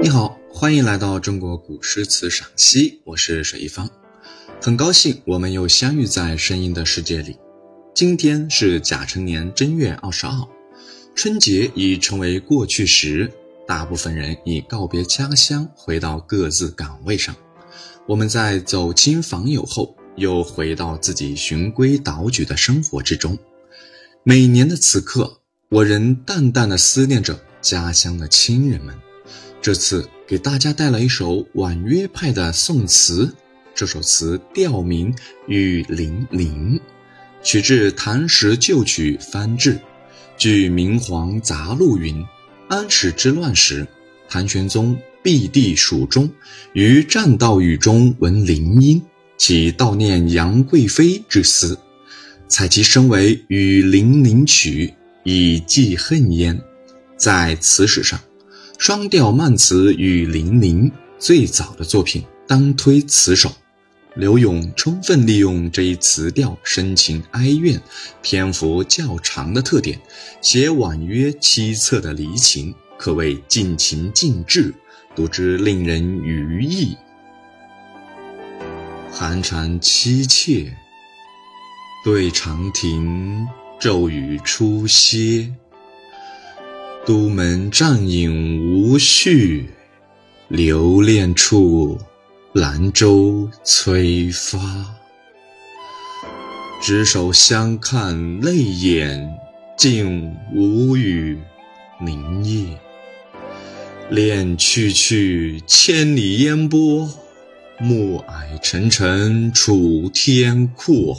你好，欢迎来到中国古诗词赏析，我是水一方，很高兴我们又相遇在声音的世界里。今天是甲辰年正月二十二，春节已成为过去时，大部分人已告别家乡，回到各自岗位上。我们在走亲访友后，又回到自己循规蹈矩的生活之中。每年的此刻，我仍淡淡的思念着家乡的亲人们。这次给大家带来一首婉约派的宋词，这首词调名《雨霖铃》，取自唐时旧曲翻制。据《明皇杂录》云：安史之乱时，唐玄宗避地蜀中，于栈道雨中闻铃音，起悼念杨贵妃之思，采其声为《雨霖铃曲》，以寄恨焉。在词史上。双调慢词与零零最早的作品当推此首，刘永充分利用这一词调深情哀怨、篇幅较长的特点，写婉约凄恻的离情，可谓尽情尽致，读之令人愉意。寒蝉凄切，对长亭骤雨初歇。都门帐饮无绪，留恋处，兰舟催发。执手相看泪眼，竟无语凝噎。恋去去，千里烟波，暮霭沉沉楚天阔。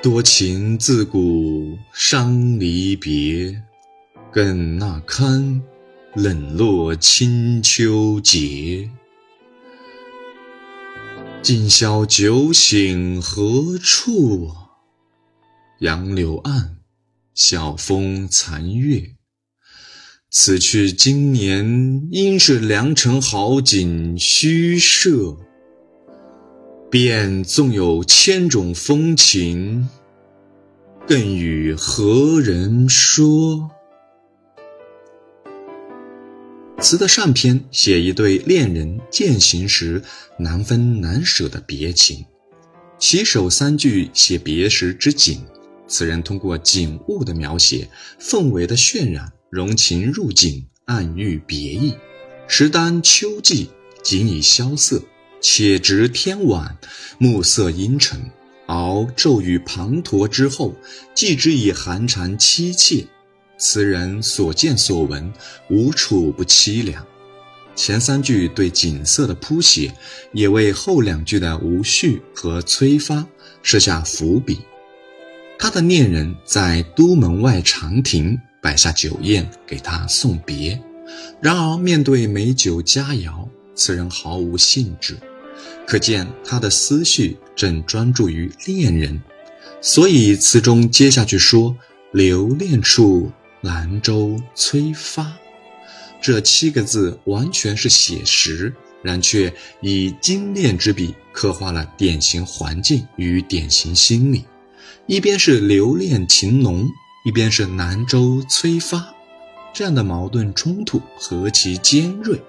多情自古伤离别。更那堪冷落清秋节？今宵酒醒何处？杨柳岸，晓风残月。此去经年，应是良辰好景虚设。便纵有千种风情，更与何人说？词的上篇写一对恋人渐行时难分难舍的别情，起首三句写别时之景。词人通过景物的描写、氛围的渲染，融情入景，暗喻别意。时当秋季，景已萧瑟，且值天晚，暮色阴沉，熬骤雨滂沱之后，寄之以寒蝉凄切。词人所见所闻，无处不凄凉。前三句对景色的铺写，也为后两句的无序和催发设下伏笔。他的恋人在都门外长亭摆下酒宴给他送别，然而面对美酒佳肴，此人毫无兴致，可见他的思绪正专注于恋人。所以词中接下去说：“留恋处。”兰舟催发，这七个字完全是写实，然却以精炼之笔刻画了典型环境与典型心理。一边是留恋情浓，一边是兰舟催发，这样的矛盾冲突何其尖锐！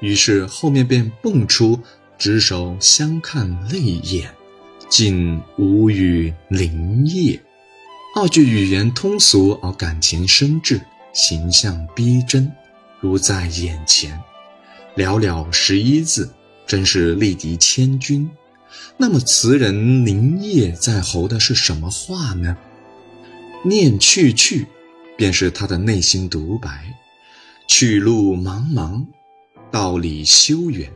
于是后面便蹦出“执手相看泪眼，竟无语凝噎”。二句语言通俗而感情深挚，形象逼真，如在眼前。寥寥十一字，真是力敌千军。那么词人凝噎在喉的是什么话呢？念去去，便是他的内心独白。去路茫茫，道理修远。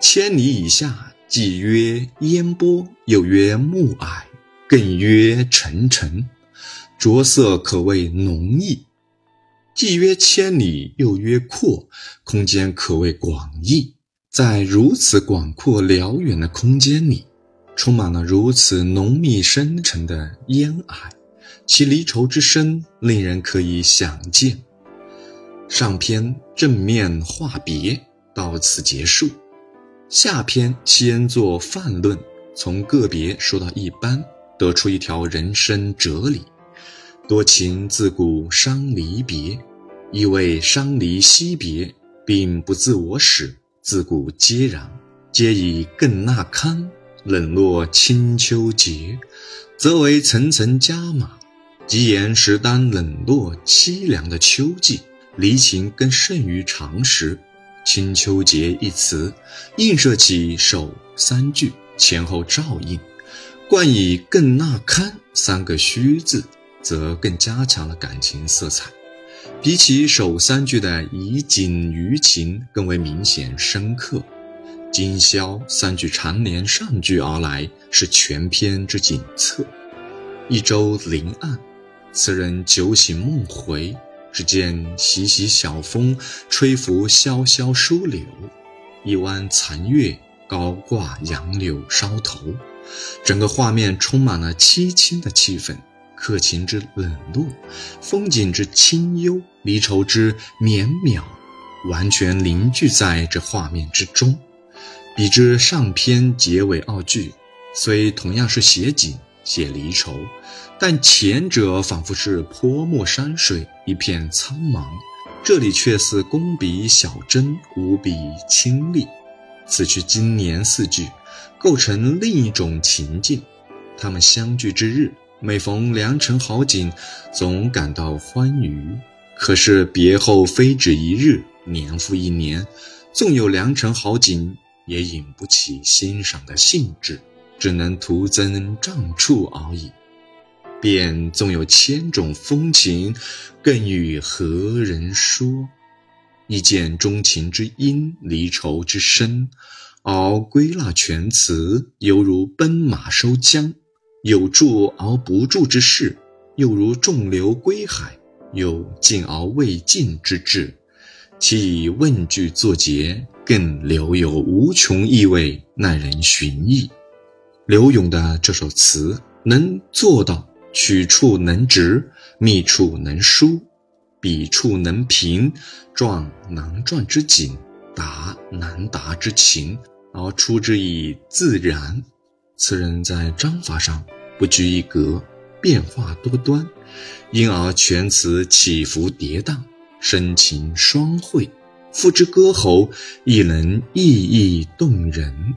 千里以下，既曰烟波，又曰暮霭，更曰沉沉。着色可谓浓意，既曰千里，又曰阔，空间可谓广义。在如此广阔辽远的空间里，充满了如此浓密深沉的烟霭，其离愁之深，令人可以想见。上篇正面话别，到此结束；下篇先作泛论，从个别说到一般，得出一条人生哲理。多情自古伤离别，意味伤离惜别，并不自我始，自古皆然。皆以更那堪，冷落清秋节，则为层层加码。即言时当冷落凄凉的秋季，离情更甚于常时。清秋节一词，映射起首三句前后照应，冠以更纳堪三个虚字，则更加强了感情色彩。比起首三句的以景喻情，更为明显深刻。今宵三句长联上句而来，是全篇之景策。一周临岸，词人酒醒梦回，只见习习小风吹拂潇潇疏柳，一弯残月高挂杨柳梢头，整个画面充满了凄清的气氛，客情之冷落，风景之清幽，离愁之绵渺，完全凝聚在这画面之中。比之上篇结尾二句，虽同样是写景、写离愁，但前者仿佛是泼墨山水，一片苍茫；这里却似工笔小针，无比清丽。此去经年四句，构成另一种情境。他们相聚之日，每逢良辰好景，总感到欢愉。可是别后非止一日，年复一年，纵有良辰好景。也引不起欣赏的兴致，只能徒增障处而已。便纵有千种风情，更与何人说？一见钟情之音，离愁之深，而归纳全词，犹如奔马收缰；有住而不住之势，又如众流归海，有尽而未尽之志。其以问句作结。更留有无穷意味，耐人寻忆。刘永的这首词能做到曲处能直，密处能疏，笔触能平，状难状之景，达难达之情，而出之以自然。词人在章法上不拘一格，变化多端，因而全词起伏跌宕，深情双汇。赋之歌喉，亦能意义动人。